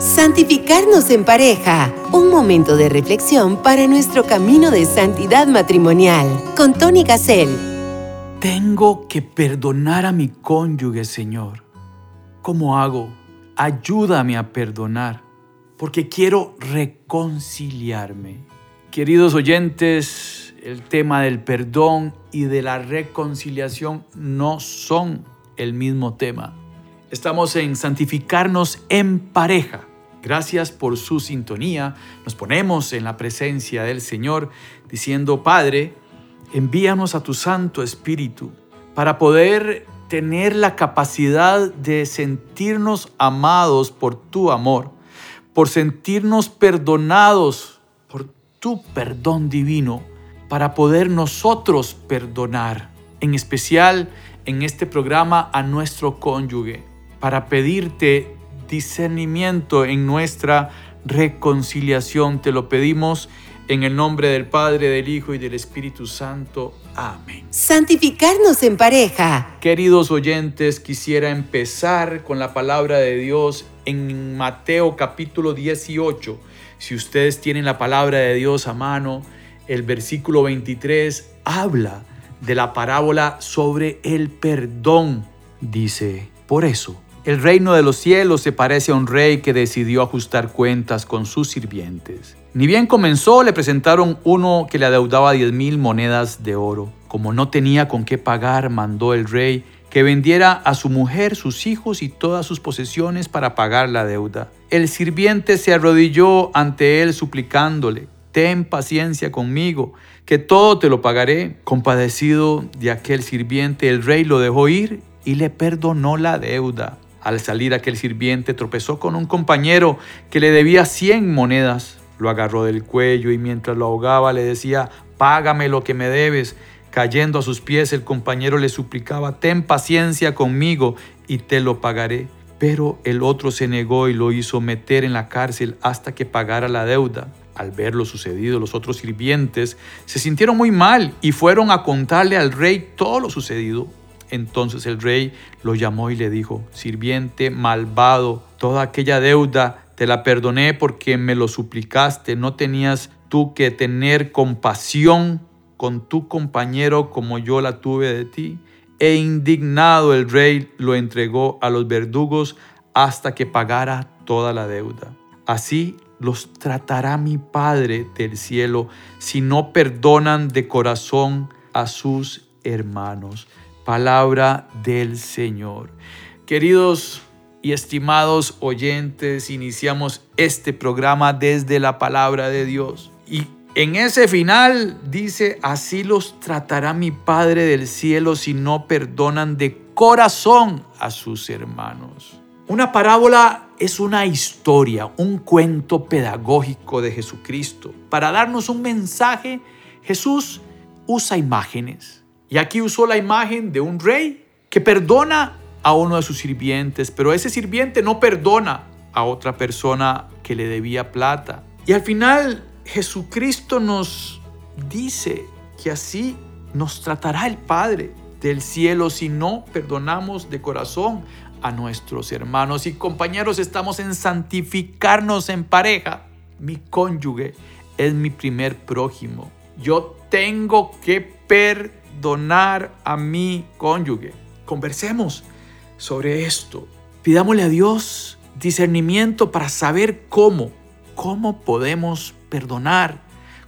Santificarnos en pareja. Un momento de reflexión para nuestro camino de santidad matrimonial. Con Tony Gassel. Tengo que perdonar a mi cónyuge, Señor. ¿Cómo hago? Ayúdame a perdonar, porque quiero reconciliarme. Queridos oyentes, el tema del perdón y de la reconciliación no son el mismo tema. Estamos en santificarnos en pareja. Gracias por su sintonía. Nos ponemos en la presencia del Señor diciendo, Padre, envíanos a tu Santo Espíritu para poder tener la capacidad de sentirnos amados por tu amor, por sentirnos perdonados por tu perdón divino, para poder nosotros perdonar, en especial en este programa a nuestro cónyuge, para pedirte discernimiento en nuestra reconciliación. Te lo pedimos en el nombre del Padre, del Hijo y del Espíritu Santo. Amén. Santificarnos en pareja. Queridos oyentes, quisiera empezar con la palabra de Dios en Mateo capítulo 18. Si ustedes tienen la palabra de Dios a mano, el versículo 23 habla de la parábola sobre el perdón. Dice, por eso el reino de los cielos se parece a un rey que decidió ajustar cuentas con sus sirvientes. Ni bien comenzó, le presentaron uno que le adeudaba diez mil monedas de oro. Como no tenía con qué pagar, mandó el rey que vendiera a su mujer, sus hijos y todas sus posesiones para pagar la deuda. El sirviente se arrodilló ante él suplicándole, ten paciencia conmigo, que todo te lo pagaré. Compadecido de aquel sirviente, el rey lo dejó ir y le perdonó la deuda. Al salir aquel sirviente tropezó con un compañero que le debía cien monedas. Lo agarró del cuello y mientras lo ahogaba le decía, págame lo que me debes. Cayendo a sus pies el compañero le suplicaba, ten paciencia conmigo y te lo pagaré. Pero el otro se negó y lo hizo meter en la cárcel hasta que pagara la deuda. Al ver lo sucedido, los otros sirvientes se sintieron muy mal y fueron a contarle al rey todo lo sucedido. Entonces el rey lo llamó y le dijo, sirviente malvado, toda aquella deuda te la perdoné porque me lo suplicaste, no tenías tú que tener compasión con tu compañero como yo la tuve de ti. E indignado el rey lo entregó a los verdugos hasta que pagara toda la deuda. Así los tratará mi Padre del cielo si no perdonan de corazón a sus hermanos palabra del Señor. Queridos y estimados oyentes, iniciamos este programa desde la palabra de Dios. Y en ese final dice, así los tratará mi Padre del cielo si no perdonan de corazón a sus hermanos. Una parábola es una historia, un cuento pedagógico de Jesucristo. Para darnos un mensaje, Jesús usa imágenes y aquí usó la imagen de un rey que perdona a uno de sus sirvientes, pero ese sirviente no perdona a otra persona que le debía plata. Y al final Jesucristo nos dice que así nos tratará el Padre del cielo si no perdonamos de corazón a nuestros hermanos y compañeros. Estamos en santificarnos en pareja. Mi cónyuge es mi primer prójimo. Yo tengo que perdonar donar a mi cónyuge. Conversemos sobre esto. Pidámosle a Dios discernimiento para saber cómo, cómo podemos perdonar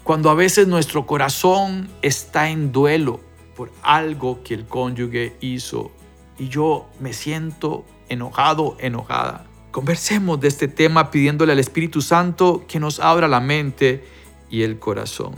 cuando a veces nuestro corazón está en duelo por algo que el cónyuge hizo y yo me siento enojado, enojada. Conversemos de este tema pidiéndole al Espíritu Santo que nos abra la mente y el corazón.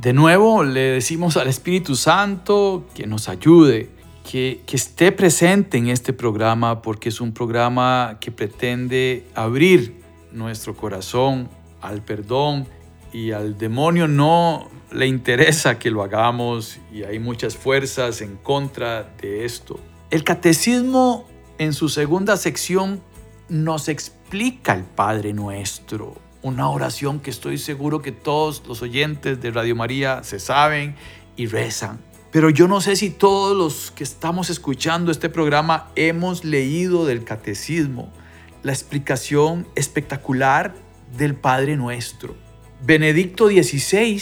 De nuevo le decimos al Espíritu Santo que nos ayude, que, que, esté presente en este programa porque es un programa que pretende abrir nuestro corazón al perdón y al demonio no le interesa que lo hagamos y hay muchas fuerzas en contra de esto. El catecismo en su segunda sección nos explica el Padre nuestro una oración que estoy seguro que todos los oyentes de Radio María se saben y rezan. Pero yo no sé si todos los que estamos escuchando este programa hemos leído del catecismo. la explicación espectacular del Padre Nuestro. Benedicto XVI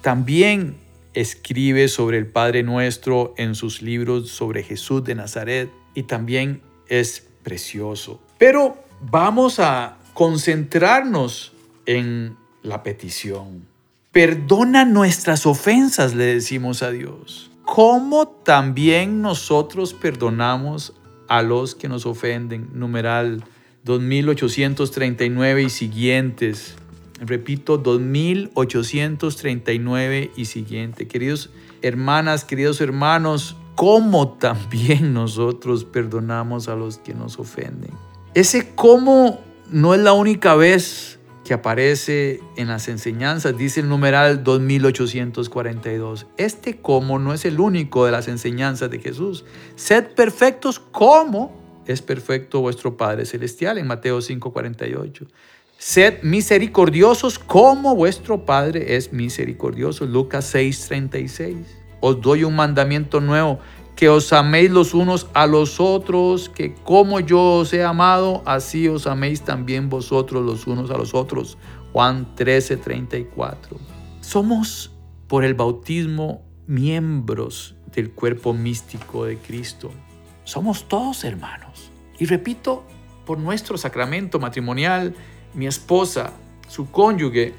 también escribe sobre el Padre Nuestro en sus libros sobre Jesús de Nazaret y también es precioso. Pero vamos a concentrarnos en la petición. Perdona nuestras ofensas, le decimos a Dios. Como también nosotros perdonamos a los que nos ofenden. Numeral 2839 y siguientes. Repito, 2839 y siguiente. Queridos hermanas, queridos hermanos, como también nosotros perdonamos a los que nos ofenden. Ese cómo no es la única vez que aparece en las enseñanzas, dice el numeral 2842. Este cómo no es el único de las enseñanzas de Jesús. Sed perfectos como es perfecto vuestro Padre Celestial en Mateo 5:48. Sed misericordiosos como vuestro Padre es misericordioso. Lucas 6:36. Os doy un mandamiento nuevo, que os améis los unos a los otros, que como yo os he amado, así os améis también vosotros los unos a los otros. Juan 13:34. Somos por el bautismo miembros del cuerpo místico de Cristo. Somos todos hermanos. Y repito, por nuestro sacramento matrimonial, mi esposa, su cónyuge,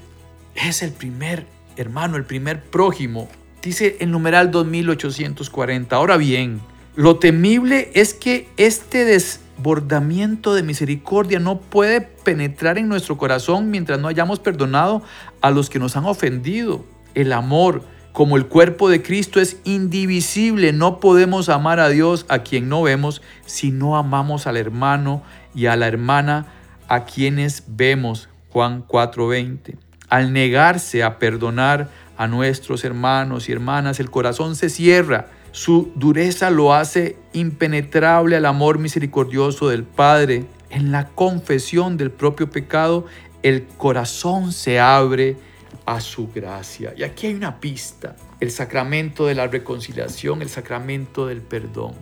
es el primer hermano, el primer prójimo. Dice el numeral 2840. Ahora bien, lo temible es que este desbordamiento de misericordia no puede penetrar en nuestro corazón mientras no hayamos perdonado a los que nos han ofendido. El amor, como el cuerpo de Cristo es indivisible, no podemos amar a Dios a quien no vemos si no amamos al hermano y a la hermana a quienes vemos. Juan 4:20. Al negarse a perdonar a nuestros hermanos y hermanas, el corazón se cierra. Su dureza lo hace impenetrable al amor misericordioso del Padre. En la confesión del propio pecado, el corazón se abre a su gracia. Y aquí hay una pista, el sacramento de la reconciliación, el sacramento del perdón.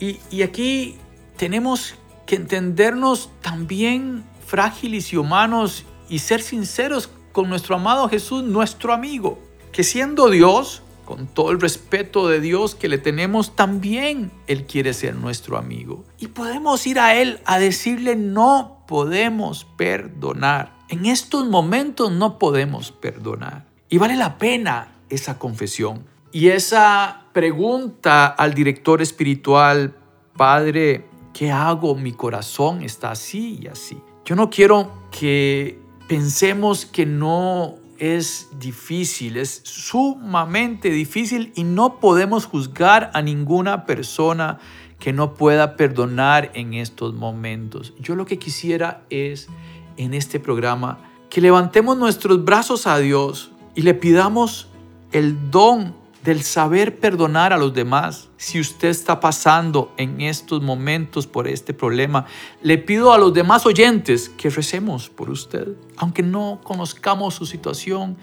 Y, y aquí tenemos que entendernos también frágiles y humanos y ser sinceros con nuestro amado Jesús, nuestro amigo, que siendo Dios, con todo el respeto de Dios que le tenemos, también Él quiere ser nuestro amigo. Y podemos ir a Él a decirle, no podemos perdonar. En estos momentos no podemos perdonar. Y vale la pena esa confesión. Y esa pregunta al director espiritual, Padre, ¿qué hago? Mi corazón está así y así. Yo no quiero que pensemos que no es difícil, es sumamente difícil y no podemos juzgar a ninguna persona que no pueda perdonar en estos momentos. Yo lo que quisiera es en este programa que levantemos nuestros brazos a Dios y le pidamos el don del saber perdonar a los demás. Si usted está pasando en estos momentos por este problema, le pido a los demás oyentes que recemos por usted. Aunque no conozcamos su situación,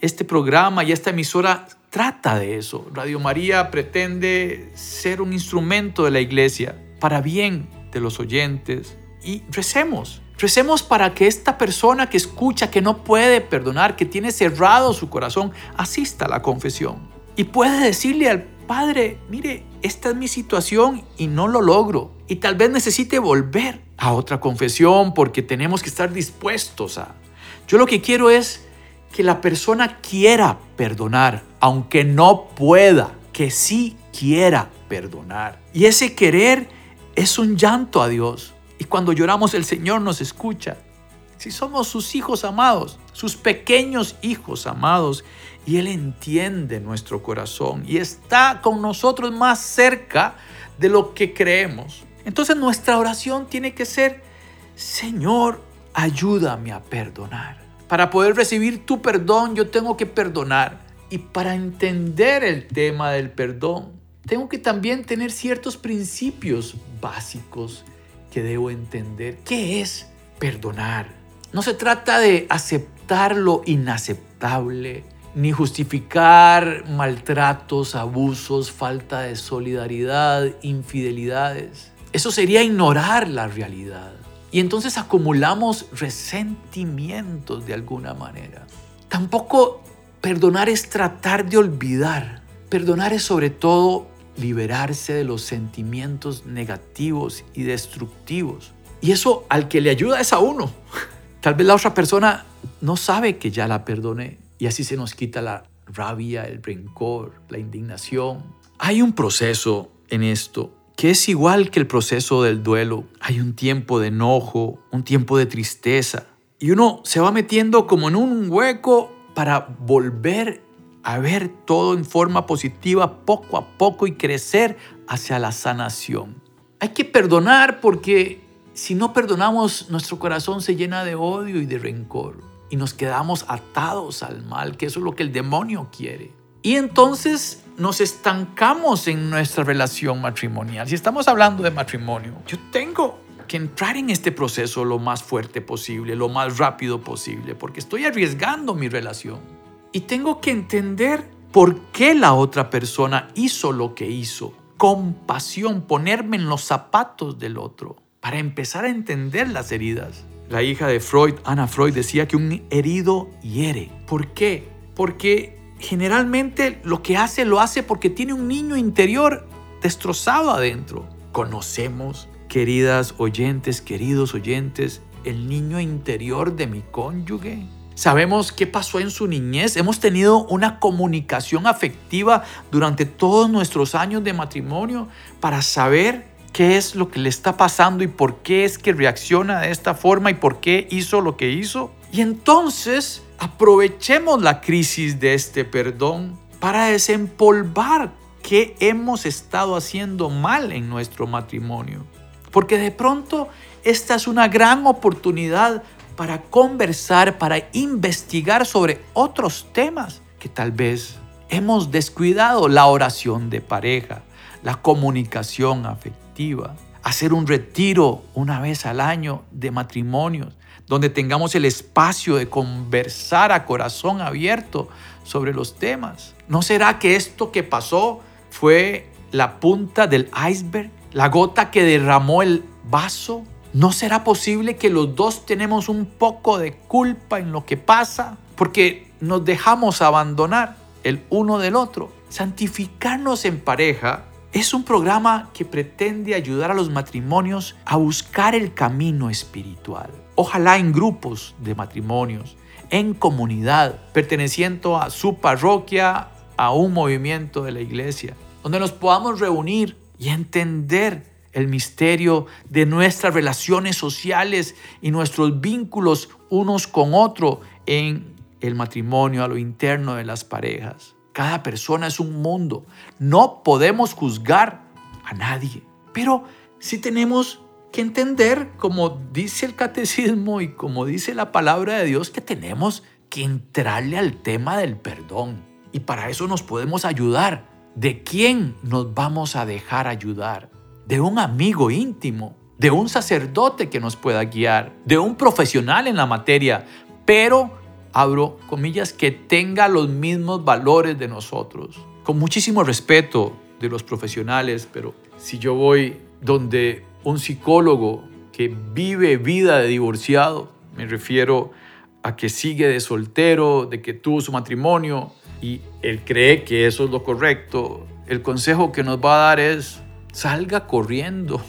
este programa y esta emisora trata de eso. Radio María pretende ser un instrumento de la iglesia para bien de los oyentes y recemos. Recemos para que esta persona que escucha, que no puede perdonar, que tiene cerrado su corazón, asista a la confesión y puede decirle al Padre, mire, esta es mi situación y no lo logro. Y tal vez necesite volver a otra confesión porque tenemos que estar dispuestos a... Yo lo que quiero es que la persona quiera perdonar, aunque no pueda, que sí quiera perdonar. Y ese querer es un llanto a Dios. Y cuando lloramos el Señor nos escucha. Si somos sus hijos amados, sus pequeños hijos amados, y Él entiende nuestro corazón y está con nosotros más cerca de lo que creemos. Entonces nuestra oración tiene que ser, Señor, ayúdame a perdonar. Para poder recibir tu perdón, yo tengo que perdonar. Y para entender el tema del perdón, tengo que también tener ciertos principios básicos que debo entender. ¿Qué es perdonar? No se trata de aceptar lo inaceptable, ni justificar maltratos, abusos, falta de solidaridad, infidelidades. Eso sería ignorar la realidad. Y entonces acumulamos resentimientos de alguna manera. Tampoco perdonar es tratar de olvidar. Perdonar es sobre todo liberarse de los sentimientos negativos y destructivos. Y eso al que le ayuda es a uno. Tal vez la otra persona no sabe que ya la perdoné y así se nos quita la rabia, el rencor, la indignación. Hay un proceso en esto que es igual que el proceso del duelo. Hay un tiempo de enojo, un tiempo de tristeza y uno se va metiendo como en un hueco para volver a ver todo en forma positiva poco a poco y crecer hacia la sanación. Hay que perdonar porque si no perdonamos, nuestro corazón se llena de odio y de rencor y nos quedamos atados al mal, que eso es lo que el demonio quiere. Y entonces nos estancamos en nuestra relación matrimonial. Si estamos hablando de matrimonio, yo tengo que entrar en este proceso lo más fuerte posible, lo más rápido posible, porque estoy arriesgando mi relación. Y tengo que entender por qué la otra persona hizo lo que hizo. Compasión, ponerme en los zapatos del otro, para empezar a entender las heridas. La hija de Freud, Ana Freud, decía que un herido hiere. ¿Por qué? Porque generalmente lo que hace lo hace porque tiene un niño interior destrozado adentro. Conocemos, queridas oyentes, queridos oyentes, el niño interior de mi cónyuge. Sabemos qué pasó en su niñez. Hemos tenido una comunicación afectiva durante todos nuestros años de matrimonio para saber qué es lo que le está pasando y por qué es que reacciona de esta forma y por qué hizo lo que hizo. Y entonces aprovechemos la crisis de este perdón para desempolvar qué hemos estado haciendo mal en nuestro matrimonio. Porque de pronto esta es una gran oportunidad para conversar, para investigar sobre otros temas que tal vez hemos descuidado. La oración de pareja, la comunicación afectiva, hacer un retiro una vez al año de matrimonios, donde tengamos el espacio de conversar a corazón abierto sobre los temas. ¿No será que esto que pasó fue la punta del iceberg, la gota que derramó el vaso? ¿No será posible que los dos tenemos un poco de culpa en lo que pasa? Porque nos dejamos abandonar el uno del otro. Santificarnos en pareja es un programa que pretende ayudar a los matrimonios a buscar el camino espiritual. Ojalá en grupos de matrimonios, en comunidad, perteneciendo a su parroquia, a un movimiento de la iglesia, donde nos podamos reunir y entender el misterio de nuestras relaciones sociales y nuestros vínculos unos con otros en el matrimonio, a lo interno de las parejas. Cada persona es un mundo. No podemos juzgar a nadie. Pero sí tenemos que entender, como dice el catecismo y como dice la palabra de Dios, que tenemos que entrarle al tema del perdón. Y para eso nos podemos ayudar. ¿De quién nos vamos a dejar ayudar? De un amigo íntimo, de un sacerdote que nos pueda guiar, de un profesional en la materia, pero abro comillas, que tenga los mismos valores de nosotros. Con muchísimo respeto de los profesionales, pero si yo voy donde un psicólogo que vive vida de divorciado, me refiero a que sigue de soltero, de que tuvo su matrimonio y él cree que eso es lo correcto, el consejo que nos va a dar es salga corriendo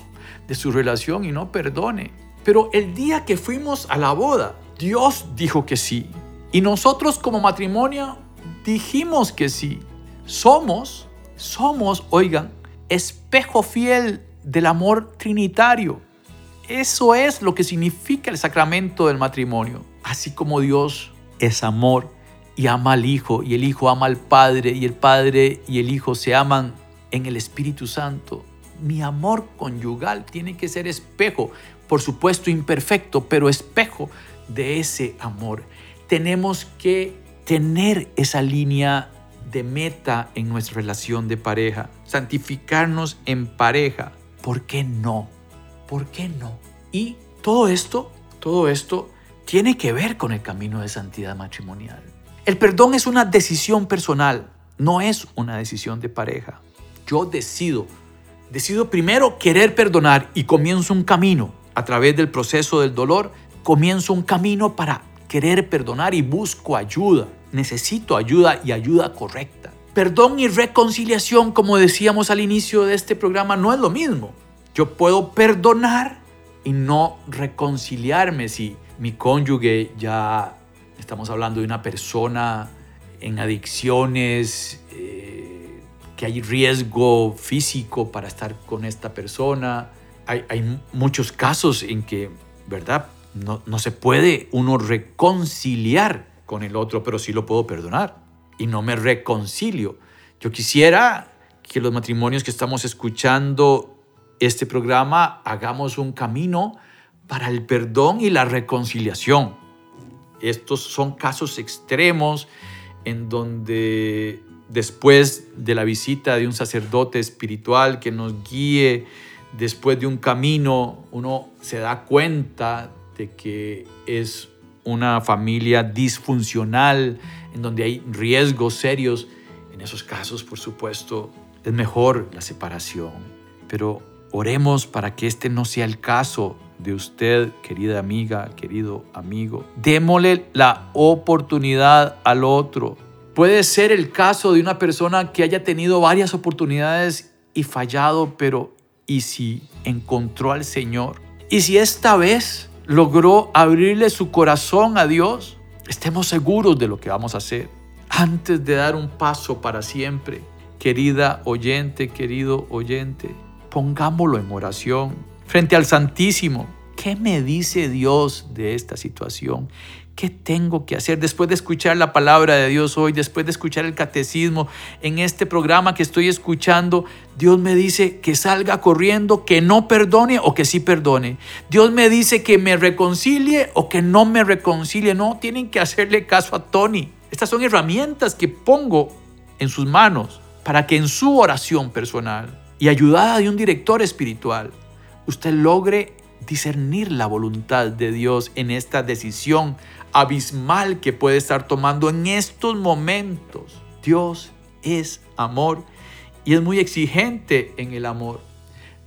de su relación y no perdone. Pero el día que fuimos a la boda, Dios dijo que sí. Y nosotros como matrimonio dijimos que sí. Somos, somos, oigan, espejo fiel del amor trinitario. Eso es lo que significa el sacramento del matrimonio. Así como Dios es amor y ama al Hijo y el Hijo ama al Padre y el Padre y el Hijo se aman en el Espíritu Santo. Mi amor conyugal tiene que ser espejo, por supuesto imperfecto, pero espejo de ese amor tenemos que tener esa línea de meta en nuestra relación de pareja, santificarnos en pareja. ¿Por qué no? ¿Por qué no? Y todo esto, todo esto tiene que ver con el camino de santidad matrimonial. El perdón es una decisión personal, no es una decisión de pareja. Yo decido, decido primero querer perdonar y comienzo un camino a través del proceso del dolor, comienzo un camino para querer perdonar y busco ayuda. Necesito ayuda y ayuda correcta. Perdón y reconciliación, como decíamos al inicio de este programa, no es lo mismo. Yo puedo perdonar y no reconciliarme si mi cónyuge ya estamos hablando de una persona en adicciones, eh, que hay riesgo físico para estar con esta persona. Hay, hay muchos casos en que, ¿verdad? No, no se puede uno reconciliar con el otro, pero sí lo puedo perdonar y no me reconcilio. Yo quisiera que los matrimonios que estamos escuchando este programa hagamos un camino para el perdón y la reconciliación. Estos son casos extremos en donde después de la visita de un sacerdote espiritual que nos guíe, después de un camino, uno se da cuenta de que es una familia disfuncional, en donde hay riesgos serios. En esos casos, por supuesto, es mejor la separación. Pero oremos para que este no sea el caso de usted, querida amiga, querido amigo. Démosle la oportunidad al otro. Puede ser el caso de una persona que haya tenido varias oportunidades y fallado, pero ¿y si encontró al Señor? ¿Y si esta vez logró abrirle su corazón a Dios? Estemos seguros de lo que vamos a hacer antes de dar un paso para siempre. Querida oyente, querido oyente, pongámoslo en oración frente al Santísimo. ¿Qué me dice Dios de esta situación? ¿Qué tengo que hacer después de escuchar la palabra de Dios hoy, después de escuchar el catecismo en este programa que estoy escuchando? Dios me dice que salga corriendo, que no perdone o que sí perdone. Dios me dice que me reconcilie o que no me reconcilie. No, tienen que hacerle caso a Tony. Estas son herramientas que pongo en sus manos para que en su oración personal y ayudada de un director espiritual, usted logre discernir la voluntad de Dios en esta decisión abismal que puede estar tomando en estos momentos. Dios es amor y es muy exigente en el amor.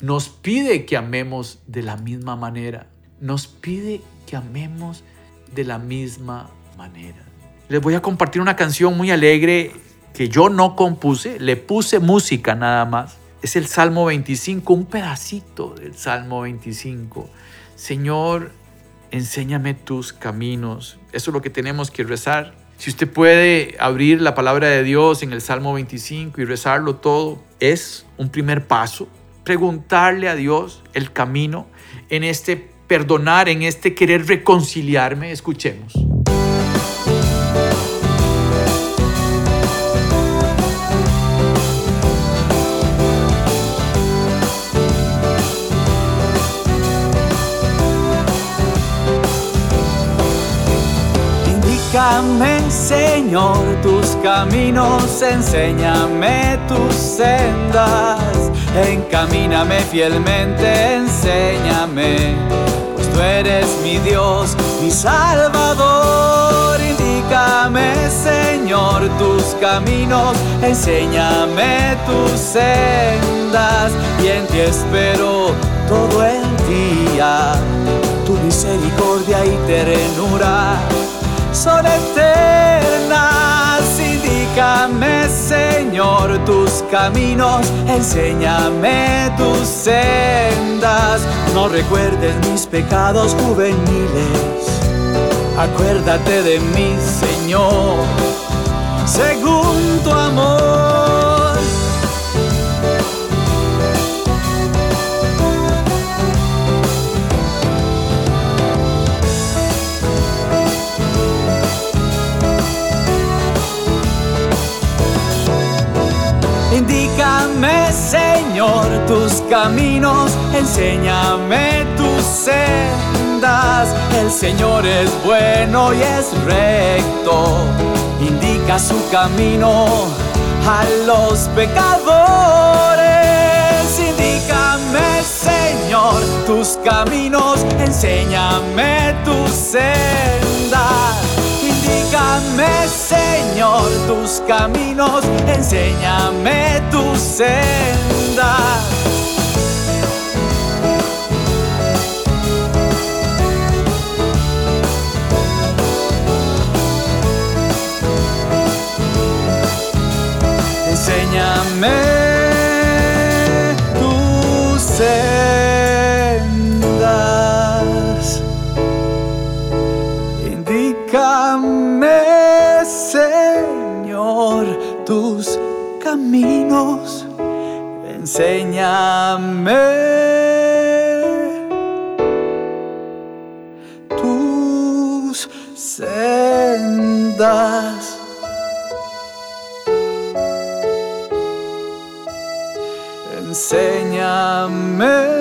Nos pide que amemos de la misma manera. Nos pide que amemos de la misma manera. Les voy a compartir una canción muy alegre que yo no compuse, le puse música nada más. Es el Salmo 25, un pedacito del Salmo 25. Señor, enséñame tus caminos. Eso es lo que tenemos que rezar. Si usted puede abrir la palabra de Dios en el Salmo 25 y rezarlo todo, es un primer paso. Preguntarle a Dios el camino en este perdonar, en este querer reconciliarme. Escuchemos. Enséñame, Señor, tus caminos, enséñame tus sendas, encamíname fielmente, enséñame, pues tú eres mi Dios, mi Salvador. Indícame, Señor, tus caminos, enséñame tus sendas, y en ti espero todo el día, tu misericordia y ternura son eternas. Indícame, Señor, tus caminos, enséñame tus sendas. No recuerdes mis pecados juveniles. Acuérdate de mí, Señor, según tu amor. Indícame, Señor, tus caminos, enséñame tus sendas. El Señor es bueno y es recto, indica su camino a los pecadores. Indícame, Señor, tus caminos, enséñame tus sendas Señor, tus caminos, enséñame tu senda. Enséñame. Tus caminos. Enséñame. Enséñame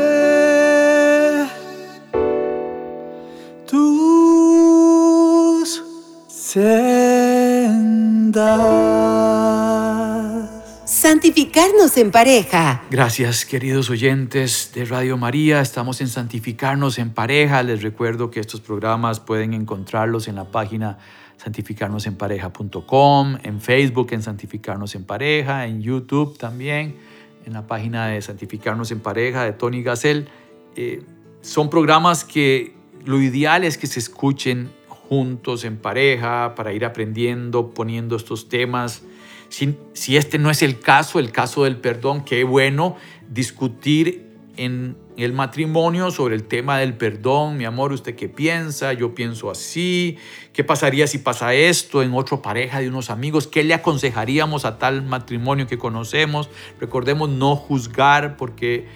Santificarnos en pareja. Gracias queridos oyentes de Radio María, estamos en Santificarnos en pareja. Les recuerdo que estos programas pueden encontrarlos en la página santificarnosenpareja.com, en Facebook en Santificarnos en Pareja, en YouTube también, en la página de Santificarnos en Pareja de Tony Gassel. Eh, son programas que lo ideal es que se escuchen juntos en pareja para ir aprendiendo, poniendo estos temas. Si, si este no es el caso, el caso del perdón, qué bueno discutir en el matrimonio sobre el tema del perdón. Mi amor, ¿usted qué piensa? Yo pienso así. ¿Qué pasaría si pasa esto en otra pareja de unos amigos? ¿Qué le aconsejaríamos a tal matrimonio que conocemos? Recordemos no juzgar porque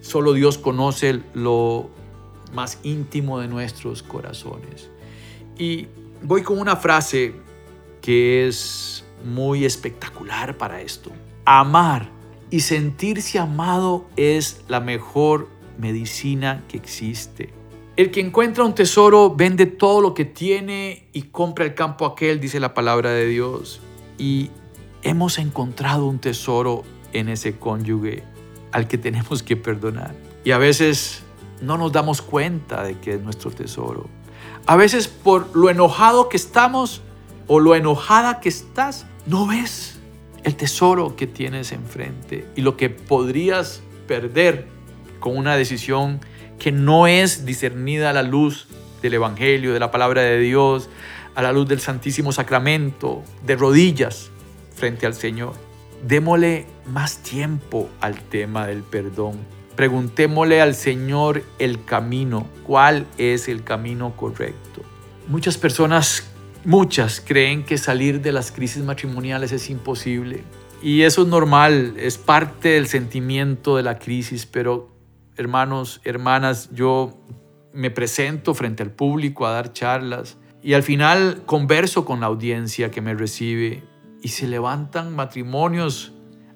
solo Dios conoce lo más íntimo de nuestros corazones. Y voy con una frase que es muy espectacular para esto. Amar y sentirse amado es la mejor medicina que existe. El que encuentra un tesoro vende todo lo que tiene y compra el campo aquel, dice la palabra de Dios. Y hemos encontrado un tesoro en ese cónyuge al que tenemos que perdonar. Y a veces no nos damos cuenta de que es nuestro tesoro. A veces por lo enojado que estamos o lo enojada que estás, no ves el tesoro que tienes enfrente y lo que podrías perder con una decisión que no es discernida a la luz del Evangelio, de la palabra de Dios, a la luz del Santísimo Sacramento, de rodillas frente al Señor. Démosle más tiempo al tema del perdón. Preguntémosle al Señor el camino, cuál es el camino correcto. Muchas personas, muchas, creen que salir de las crisis matrimoniales es imposible. Y eso es normal, es parte del sentimiento de la crisis, pero hermanos, hermanas, yo me presento frente al público a dar charlas y al final converso con la audiencia que me recibe y se levantan matrimonios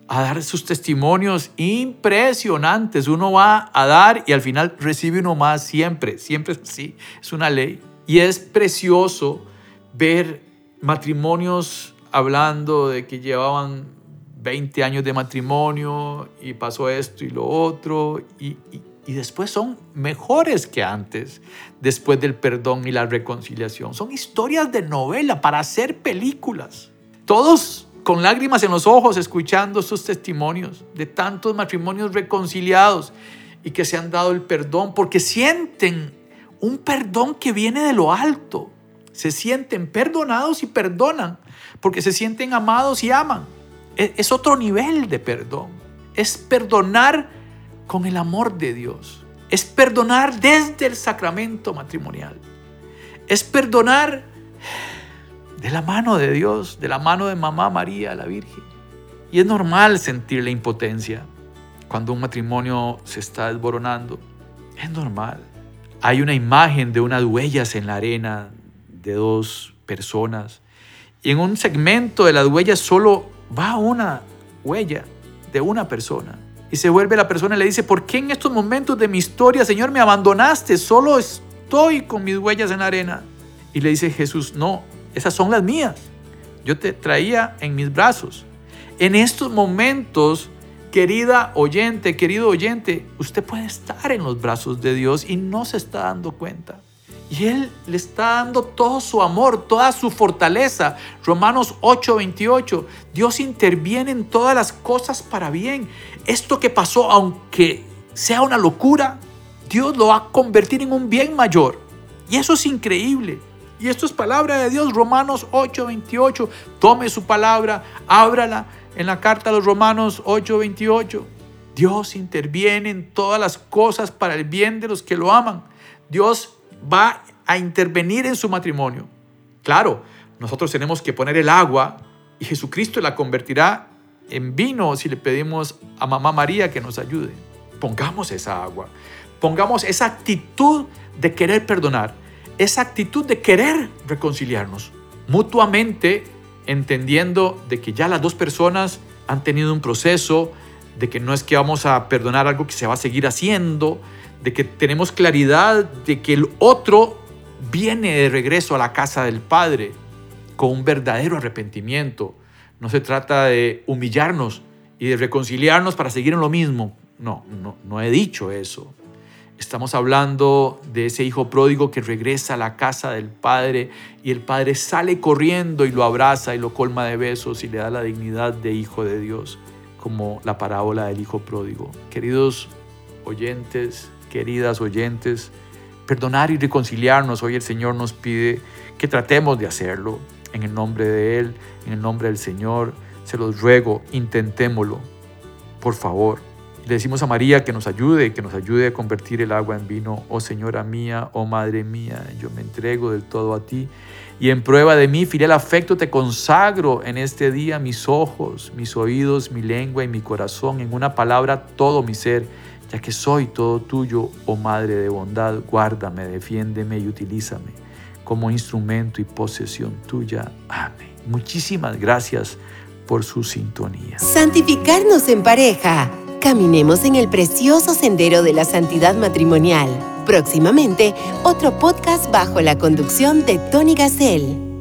a dar sus testimonios impresionantes. Uno va a dar y al final recibe uno más siempre, siempre sí, es una ley. Y es precioso ver matrimonios hablando de que llevaban 20 años de matrimonio y pasó esto y lo otro y, después son mejores que antes, después del perdón y la reconciliación. Son historias de novela para hacer películas. Todos con lágrimas en los ojos escuchando sus testimonios de tantos matrimonios reconciliados y que se han dado el perdón porque sienten un perdón que viene de lo alto. Se sienten perdonados y perdonan porque se sienten amados y aman. E, es otro nivel de perdón. Es perdonar con el amor de Dios. Es perdonar desde el sacramento matrimonial. Es perdonar de la mano de Dios, de la mano de mamá María, la Virgen. Y es normal sentir la impotencia cuando un matrimonio se está desboronando. Es normal. Hay una imagen de unas huellas en la arena de dos personas. Y en un segmento de las huellas solo va una huella de una persona y se vuelve la persona y le dice, ¿por qué en estos momentos de mi historia, Señor, me abandonaste? Solo estoy con mis huellas en la arena. Y le dice Jesús, no, esas son las mías. Yo te traía en mis brazos. En estos momentos, querida oyente, querido oyente, usted puede estar en los brazos de Dios y no se está dando cuenta. Y Él le está dando todo su amor, toda su fortaleza. Romanos 8:28. Dios interviene en todas las cosas para bien. Esto que pasó, aunque sea una locura, Dios lo va a convertir en un bien mayor. Y eso es increíble. Y esto es palabra de Dios, Romanos 8:28. Tome su palabra, ábrala, en la carta a los Romanos 8:28. Dios interviene en todas las cosas para el bien de los que lo aman. Dios va a intervenir en su matrimonio. Claro, nosotros tenemos que poner el agua y Jesucristo la convertirá en vino si le pedimos a mamá María que nos ayude. Pongamos esa agua, pongamos esa actitud de querer perdonar, esa actitud de querer reconciliarnos mutuamente, entendiendo de que ya las dos personas han tenido un proceso, de que no es que vamos a perdonar algo que se va a seguir haciendo, de que tenemos claridad de que el otro viene de regreso a la casa del Padre con un verdadero arrepentimiento. No se trata de humillarnos y de reconciliarnos para seguir en lo mismo. No, no, no he dicho eso. Estamos hablando de ese hijo pródigo que regresa a la casa del padre y el padre sale corriendo y lo abraza y lo colma de besos y le da la dignidad de hijo de Dios, como la parábola del hijo pródigo. Queridos oyentes, queridas oyentes, perdonar y reconciliarnos, hoy el Señor nos pide que tratemos de hacerlo en el nombre de Él, en el nombre del Señor. Se los ruego, intentémoslo, por favor. Le decimos a María que nos ayude, que nos ayude a convertir el agua en vino. Oh Señora mía, oh Madre mía, yo me entrego del todo a ti. Y en prueba de mi filial afecto te consagro en este día mis ojos, mis oídos, mi lengua y mi corazón, en una palabra todo mi ser, ya que soy todo tuyo, oh Madre de bondad, guárdame, defiéndeme y utilízame como instrumento y posesión tuya. Amén. Muchísimas gracias por su sintonía. Santificarnos en pareja. Caminemos en el precioso sendero de la santidad matrimonial. Próximamente, otro podcast bajo la conducción de Tony Gassel.